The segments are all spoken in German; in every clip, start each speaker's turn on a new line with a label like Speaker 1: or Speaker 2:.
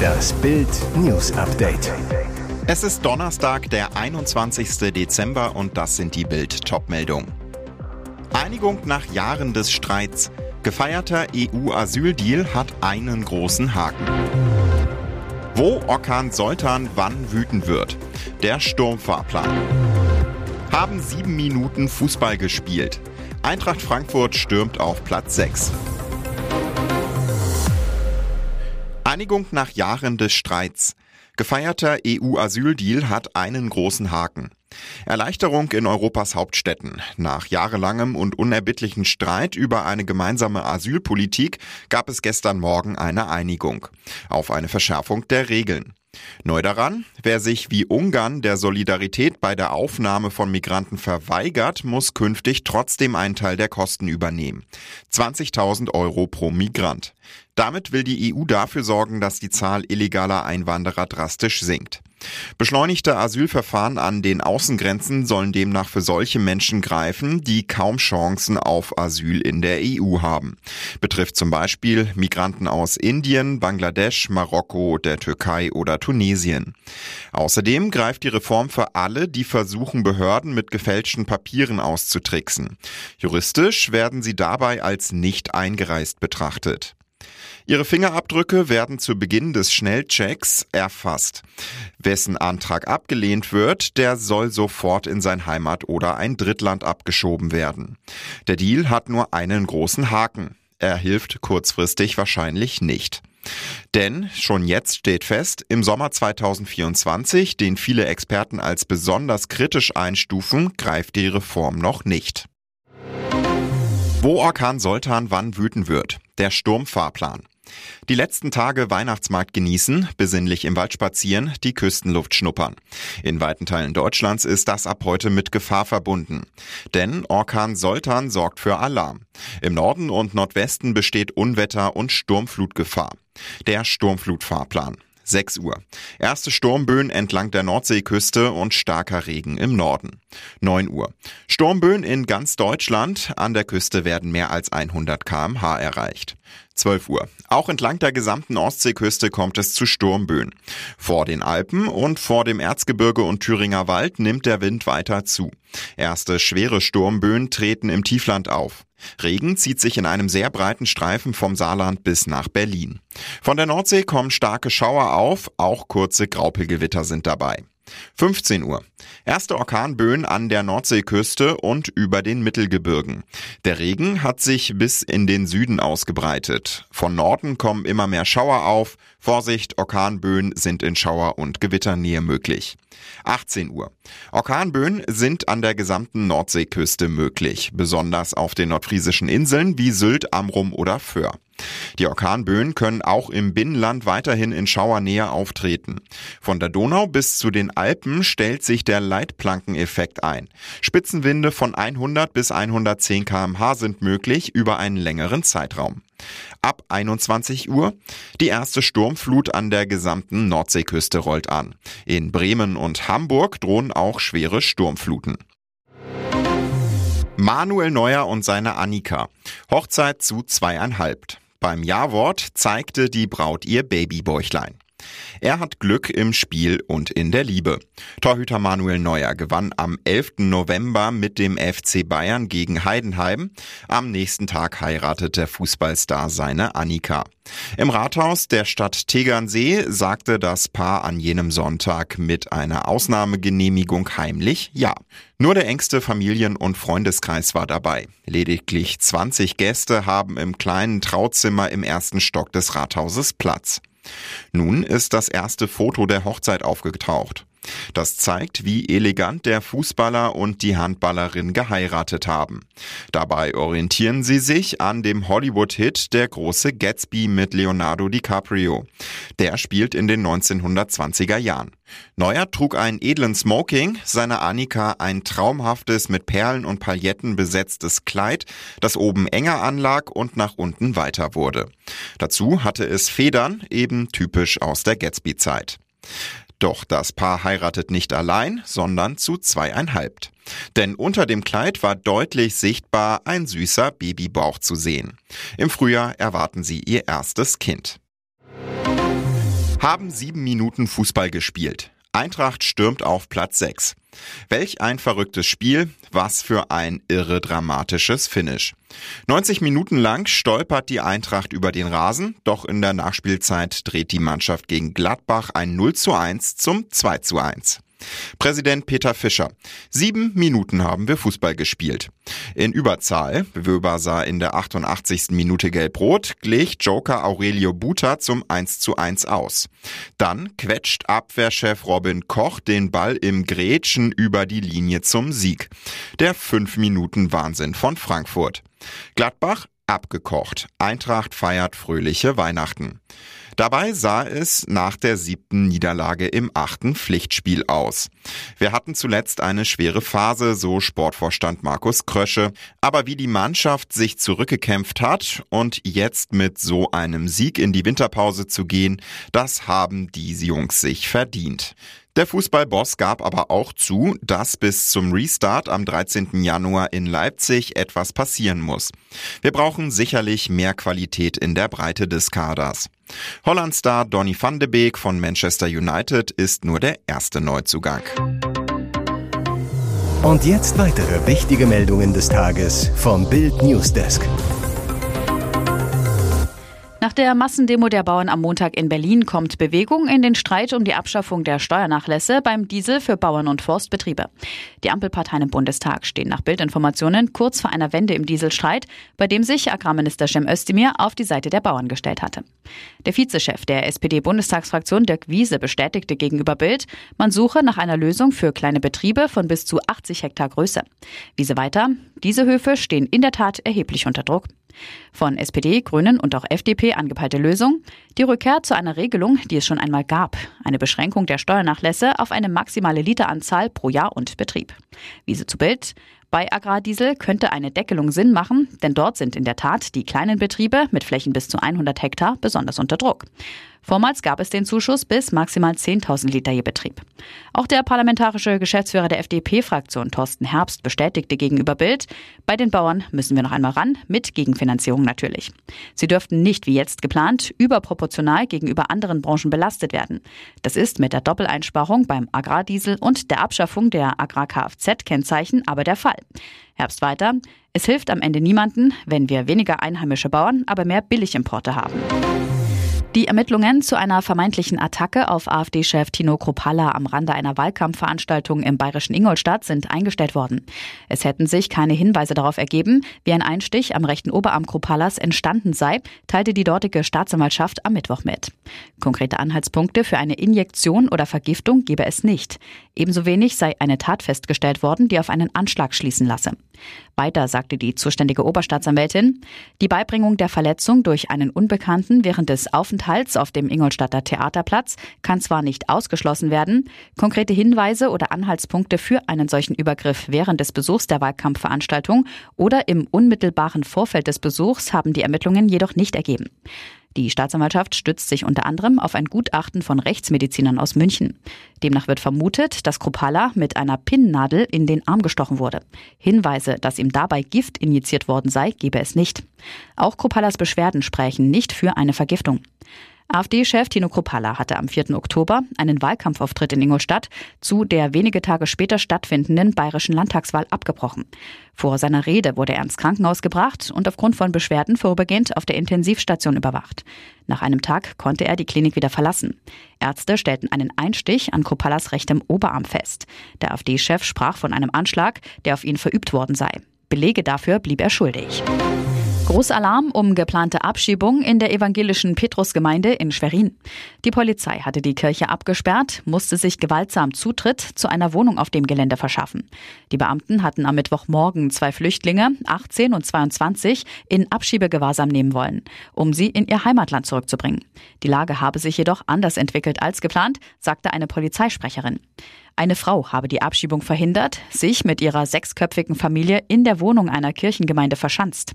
Speaker 1: Das Bild News Update.
Speaker 2: Es ist Donnerstag, der 21. Dezember und das sind die Bild Topmeldungen. Einigung nach Jahren des Streits. Gefeierter EU-Asyldeal hat einen großen Haken. Wo Orkan Soltan wann wüten wird. Der Sturmfahrplan. Haben sieben Minuten Fußball gespielt. Eintracht Frankfurt stürmt auf Platz 6. Einigung nach Jahren des Streits. Gefeierter EU-Asyldeal hat einen großen Haken. Erleichterung in Europas Hauptstädten. Nach jahrelangem und unerbittlichen Streit über eine gemeinsame Asylpolitik gab es gestern Morgen eine Einigung auf eine Verschärfung der Regeln. Neu daran, wer sich wie Ungarn der Solidarität bei der Aufnahme von Migranten verweigert, muss künftig trotzdem einen Teil der Kosten übernehmen. 20.000 Euro pro Migrant. Damit will die EU dafür sorgen, dass die Zahl illegaler Einwanderer drastisch sinkt. Beschleunigte Asylverfahren an den Außengrenzen sollen demnach für solche Menschen greifen, die kaum Chancen auf Asyl in der EU haben. Betrifft zum Beispiel Migranten aus Indien, Bangladesch, Marokko, der Türkei oder Tunesien. Außerdem greift die Reform für alle, die versuchen, Behörden mit gefälschten Papieren auszutricksen. Juristisch werden sie dabei als nicht eingereist betrachtet. Ihre Fingerabdrücke werden zu Beginn des Schnellchecks erfasst. Wessen Antrag abgelehnt wird, der soll sofort in sein Heimat- oder ein Drittland abgeschoben werden. Der Deal hat nur einen großen Haken. Er hilft kurzfristig wahrscheinlich nicht. Denn schon jetzt steht fest, im Sommer 2024, den viele Experten als besonders kritisch einstufen, greift die Reform noch nicht. Wo Orkan Soltan wann wüten wird. Der Sturmfahrplan. Die letzten Tage Weihnachtsmarkt genießen, besinnlich im Wald spazieren, die Küstenluft schnuppern. In weiten Teilen Deutschlands ist das ab heute mit Gefahr verbunden. Denn Orkan Soltan sorgt für Alarm. Im Norden und Nordwesten besteht Unwetter- und Sturmflutgefahr. Der Sturmflutfahrplan. 6 Uhr. Erste Sturmböen entlang der Nordseeküste und starker Regen im Norden. 9 Uhr. Sturmböen in ganz Deutschland. An der Küste werden mehr als 100 kmh erreicht. 12 Uhr. Auch entlang der gesamten Ostseeküste kommt es zu Sturmböen. Vor den Alpen und vor dem Erzgebirge und Thüringer Wald nimmt der Wind weiter zu. Erste schwere Sturmböen treten im Tiefland auf. Regen zieht sich in einem sehr breiten Streifen vom Saarland bis nach Berlin. Von der Nordsee kommen starke Schauer auf, auch kurze Graupelgewitter sind dabei. 15 Uhr. Erste Orkanböen an der Nordseeküste und über den Mittelgebirgen. Der Regen hat sich bis in den Süden ausgebreitet. Von Norden kommen immer mehr Schauer auf. Vorsicht, Orkanböen sind in Schauer- und Gewitternähe möglich. 18 Uhr. Orkanböen sind an der gesamten Nordseeküste möglich, besonders auf den nordfriesischen Inseln wie Sylt, Amrum oder Föhr. Die Orkanböen können auch im Binnenland weiterhin in Schauernähe auftreten. Von der Donau bis zu den Alpen stellt sich der Leitplankeneffekt ein. Spitzenwinde von 100 bis 110 kmh sind möglich über einen längeren Zeitraum. Ab 21 Uhr die erste Sturmflut an der gesamten Nordseeküste rollt an. In Bremen und Hamburg drohen auch schwere Sturmfluten. Manuel Neuer und seine Annika. Hochzeit zu zweieinhalb. Beim Jawort zeigte die Braut ihr Babybäuchlein. Er hat Glück im Spiel und in der Liebe. Torhüter Manuel Neuer gewann am 11. November mit dem FC Bayern gegen Heidenheim. Am nächsten Tag heiratet der Fußballstar seine Annika. Im Rathaus der Stadt Tegernsee sagte das Paar an jenem Sonntag mit einer Ausnahmegenehmigung heimlich Ja. Nur der engste Familien- und Freundeskreis war dabei. Lediglich 20 Gäste haben im kleinen Trauzimmer im ersten Stock des Rathauses Platz. Nun ist das erste Foto der Hochzeit aufgetaucht. Das zeigt, wie elegant der Fußballer und die Handballerin geheiratet haben. Dabei orientieren sie sich an dem Hollywood-Hit Der große Gatsby mit Leonardo DiCaprio. Der spielt in den 1920er Jahren. Neuer trug einen edlen Smoking, seine Annika ein traumhaftes mit Perlen und Pailletten besetztes Kleid, das oben enger anlag und nach unten weiter wurde. Dazu hatte es Federn, eben typisch aus der Gatsby-Zeit. Doch das Paar heiratet nicht allein, sondern zu zweieinhalb. Denn unter dem Kleid war deutlich sichtbar ein süßer Babybauch zu sehen. Im Frühjahr erwarten sie ihr erstes Kind. Haben sieben Minuten Fußball gespielt. Eintracht stürmt auf Platz 6. Welch ein verrücktes Spiel, was für ein irre dramatisches Finish. 90 Minuten lang stolpert die Eintracht über den Rasen, doch in der Nachspielzeit dreht die Mannschaft gegen Gladbach ein 0 zu 1 zum 2 zu 1. Präsident Peter Fischer. Sieben Minuten haben wir Fußball gespielt. In Überzahl, Wöber sah in der 88. Minute gelb-rot, glich Joker Aurelio Buta zum 1 zu 1 aus. Dann quetscht Abwehrchef Robin Koch den Ball im Grätschen über die Linie zum Sieg. Der 5 Minuten Wahnsinn von Frankfurt. Gladbach abgekocht. Eintracht feiert fröhliche Weihnachten. Dabei sah es nach der siebten Niederlage im achten Pflichtspiel aus. Wir hatten zuletzt eine schwere Phase, so Sportvorstand Markus Krösche. Aber wie die Mannschaft sich zurückgekämpft hat und jetzt mit so einem Sieg in die Winterpause zu gehen, das haben die Jungs sich verdient. Der Fußballboss gab aber auch zu, dass bis zum Restart am 13. Januar in Leipzig etwas passieren muss. Wir brauchen sicherlich mehr Qualität in der Breite des Kaders. Hollandstar Donny van de Beek von Manchester United ist nur der erste Neuzugang.
Speaker 1: Und jetzt weitere wichtige Meldungen des Tages vom Bild Newsdesk.
Speaker 3: Nach der Massendemo der Bauern am Montag in Berlin kommt Bewegung in den Streit um die Abschaffung der Steuernachlässe beim Diesel für Bauern und Forstbetriebe. Die Ampelparteien im Bundestag stehen nach Bildinformationen kurz vor einer Wende im Dieselstreit, bei dem sich Agrarminister Cem Özdemir auf die Seite der Bauern gestellt hatte. Der Vizechef der SPD-Bundestagsfraktion Dirk Wiese bestätigte gegenüber Bild, man suche nach einer Lösung für kleine Betriebe von bis zu 80 Hektar Größe. Wiese weiter, diese Höfe stehen in der Tat erheblich unter Druck. Von SPD, Grünen und auch FDP angepeilte Lösung, die Rückkehr zu einer Regelung, die es schon einmal gab, eine Beschränkung der Steuernachlässe auf eine maximale Literanzahl pro Jahr und Betrieb. Wiese zu Bild, bei Agrardiesel könnte eine Deckelung Sinn machen, denn dort sind in der Tat die kleinen Betriebe mit Flächen bis zu 100 Hektar besonders unter Druck. Vormals gab es den Zuschuss bis maximal 10.000 Liter je Betrieb. Auch der parlamentarische Geschäftsführer der FDP-Fraktion Thorsten Herbst bestätigte gegenüber Bild, bei den Bauern müssen wir noch einmal ran, mit Gegenfinanzierung natürlich. Sie dürften nicht wie jetzt geplant überproportional gegenüber anderen Branchen belastet werden. Das ist mit der Doppeleinsparung beim Agrardiesel und der Abschaffung der Agrar-Kfz-Kennzeichen aber der Fall. Herbst weiter. Es hilft am Ende niemanden, wenn wir weniger einheimische Bauern, aber mehr Billigimporte haben. Die Ermittlungen zu einer vermeintlichen Attacke auf AfD-Chef Tino Kropalla am Rande einer Wahlkampfveranstaltung im bayerischen Ingolstadt sind eingestellt worden. Es hätten sich keine Hinweise darauf ergeben, wie ein Einstich am rechten Oberarm Kropallas entstanden sei, teilte die dortige Staatsanwaltschaft am Mittwoch mit. Konkrete Anhaltspunkte für eine Injektion oder Vergiftung gebe es nicht. Ebenso wenig sei eine Tat festgestellt worden, die auf einen Anschlag schließen lasse. Weiter sagte die zuständige Oberstaatsanwältin, die Beibringung der Verletzung durch einen Unbekannten während des Aufenthalts auf dem Ingolstadter Theaterplatz kann zwar nicht ausgeschlossen werden, konkrete Hinweise oder Anhaltspunkte für einen solchen Übergriff während des Besuchs der Wahlkampfveranstaltung oder im unmittelbaren Vorfeld des Besuchs haben die Ermittlungen jedoch nicht ergeben. Die Staatsanwaltschaft stützt sich unter anderem auf ein Gutachten von Rechtsmedizinern aus München. Demnach wird vermutet, dass Kropala mit einer Pinnennadel in den Arm gestochen wurde. Hinweise, dass ihm dabei Gift injiziert worden sei, gebe es nicht. Auch Kropalas Beschwerden sprechen nicht für eine Vergiftung. AfD-Chef Tino Kropalla hatte am 4. Oktober einen Wahlkampfauftritt in Ingolstadt zu der wenige Tage später stattfindenden bayerischen Landtagswahl abgebrochen. Vor seiner Rede wurde er ins Krankenhaus gebracht und aufgrund von Beschwerden vorübergehend auf der Intensivstation überwacht. Nach einem Tag konnte er die Klinik wieder verlassen. Ärzte stellten einen Einstich an Kropallas rechtem Oberarm fest. Der AfD-Chef sprach von einem Anschlag, der auf ihn verübt worden sei. Belege dafür blieb er schuldig. Großalarm um geplante Abschiebung in der evangelischen Petrusgemeinde in Schwerin. Die Polizei hatte die Kirche abgesperrt, musste sich gewaltsam Zutritt zu einer Wohnung auf dem Gelände verschaffen. Die Beamten hatten am Mittwochmorgen zwei Flüchtlinge, 18 und 22, in Abschiebegewahrsam nehmen wollen, um sie in ihr Heimatland zurückzubringen. Die Lage habe sich jedoch anders entwickelt als geplant, sagte eine Polizeisprecherin. Eine Frau habe die Abschiebung verhindert, sich mit ihrer sechsköpfigen Familie in der Wohnung einer Kirchengemeinde verschanzt.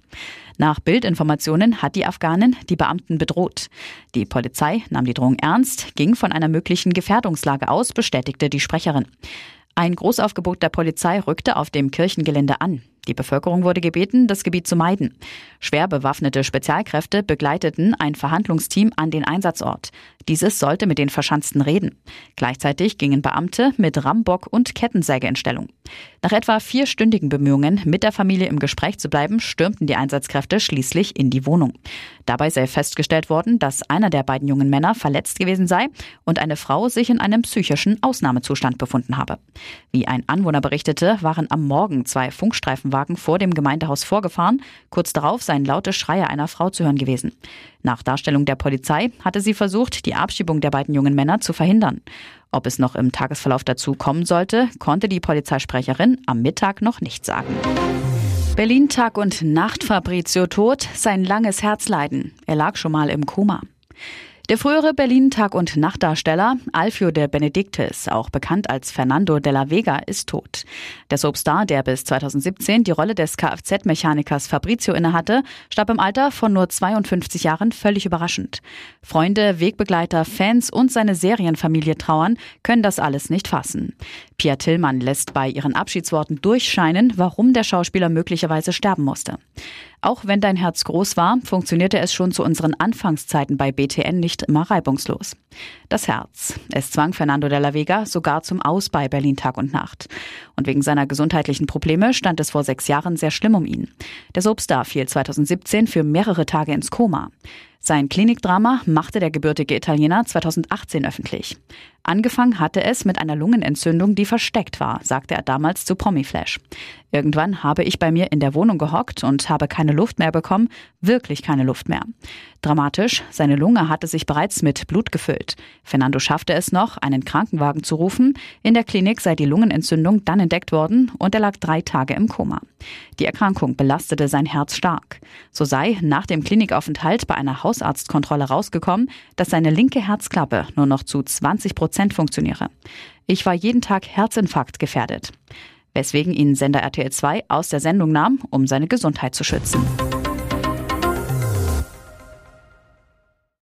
Speaker 3: Nach Bildinformationen hat die Afghanin die Beamten bedroht. Die Polizei nahm die Drohung ernst, ging von einer möglichen Gefährdungslage aus, bestätigte die Sprecherin. Ein Großaufgebot der Polizei rückte auf dem Kirchengelände an. Die Bevölkerung wurde gebeten, das Gebiet zu meiden. Schwer bewaffnete Spezialkräfte begleiteten ein Verhandlungsteam an den Einsatzort. Dieses sollte mit den Verschanzten reden. Gleichzeitig gingen Beamte mit Rambock und Kettensäge in Stellung. Nach etwa vierstündigen Bemühungen, mit der Familie im Gespräch zu bleiben, stürmten die Einsatzkräfte schließlich in die Wohnung. Dabei sei festgestellt worden, dass einer der beiden jungen Männer verletzt gewesen sei und eine Frau sich in einem psychischen Ausnahmezustand befunden habe. Wie ein Anwohner berichtete, waren am Morgen zwei Funkstreifenwagen vor dem Gemeindehaus vorgefahren. Kurz darauf seien laute Schreie einer Frau zu hören gewesen. Nach Darstellung der Polizei hatte sie versucht, die Abschiebung der beiden jungen Männer zu verhindern. Ob es noch im Tagesverlauf dazu kommen sollte, konnte die Polizeisprecherin am Mittag noch nicht sagen. Berlin Tag und Nacht Fabrizio tot, sein langes Herzleiden. Er lag schon mal im Koma. Der frühere Berlin Tag- und Nachtdarsteller Alfio de Benedictis, auch bekannt als Fernando de la Vega, ist tot. Der Soapstar, der bis 2017 die Rolle des Kfz-Mechanikers Fabrizio innehatte, starb im Alter von nur 52 Jahren völlig überraschend. Freunde, Wegbegleiter, Fans und seine Serienfamilie trauern, können das alles nicht fassen. Pia Tillmann lässt bei ihren Abschiedsworten durchscheinen, warum der Schauspieler möglicherweise sterben musste. Auch wenn dein Herz groß war, funktionierte es schon zu unseren Anfangszeiten bei BTN nicht immer reibungslos. Das Herz. Es zwang Fernando de la Vega sogar zum Aus bei Berlin Tag und Nacht. Und wegen seiner gesundheitlichen Probleme stand es vor sechs Jahren sehr schlimm um ihn. Der Soapstar fiel 2017 für mehrere Tage ins Koma. Sein Klinikdrama machte der gebürtige Italiener 2018 öffentlich. Angefangen hatte es mit einer Lungenentzündung, die versteckt war, sagte er damals zu Promiflash. Irgendwann habe ich bei mir in der Wohnung gehockt und habe keine Luft mehr bekommen, wirklich keine Luft mehr. Dramatisch, seine Lunge hatte sich bereits mit Blut gefüllt. Fernando schaffte es noch, einen Krankenwagen zu rufen. In der Klinik sei die Lungenentzündung dann entdeckt worden und er lag drei Tage im Koma. Die Erkrankung belastete sein Herz stark. So sei nach dem Klinikaufenthalt bei einer Hausarztkontrolle rausgekommen, dass seine linke Herzklappe nur noch zu 20 Prozent funktioniere. Ich war jeden Tag Herzinfarkt gefährdet weswegen ihn Sender RTL 2 aus der Sendung nahm, um seine Gesundheit zu schützen.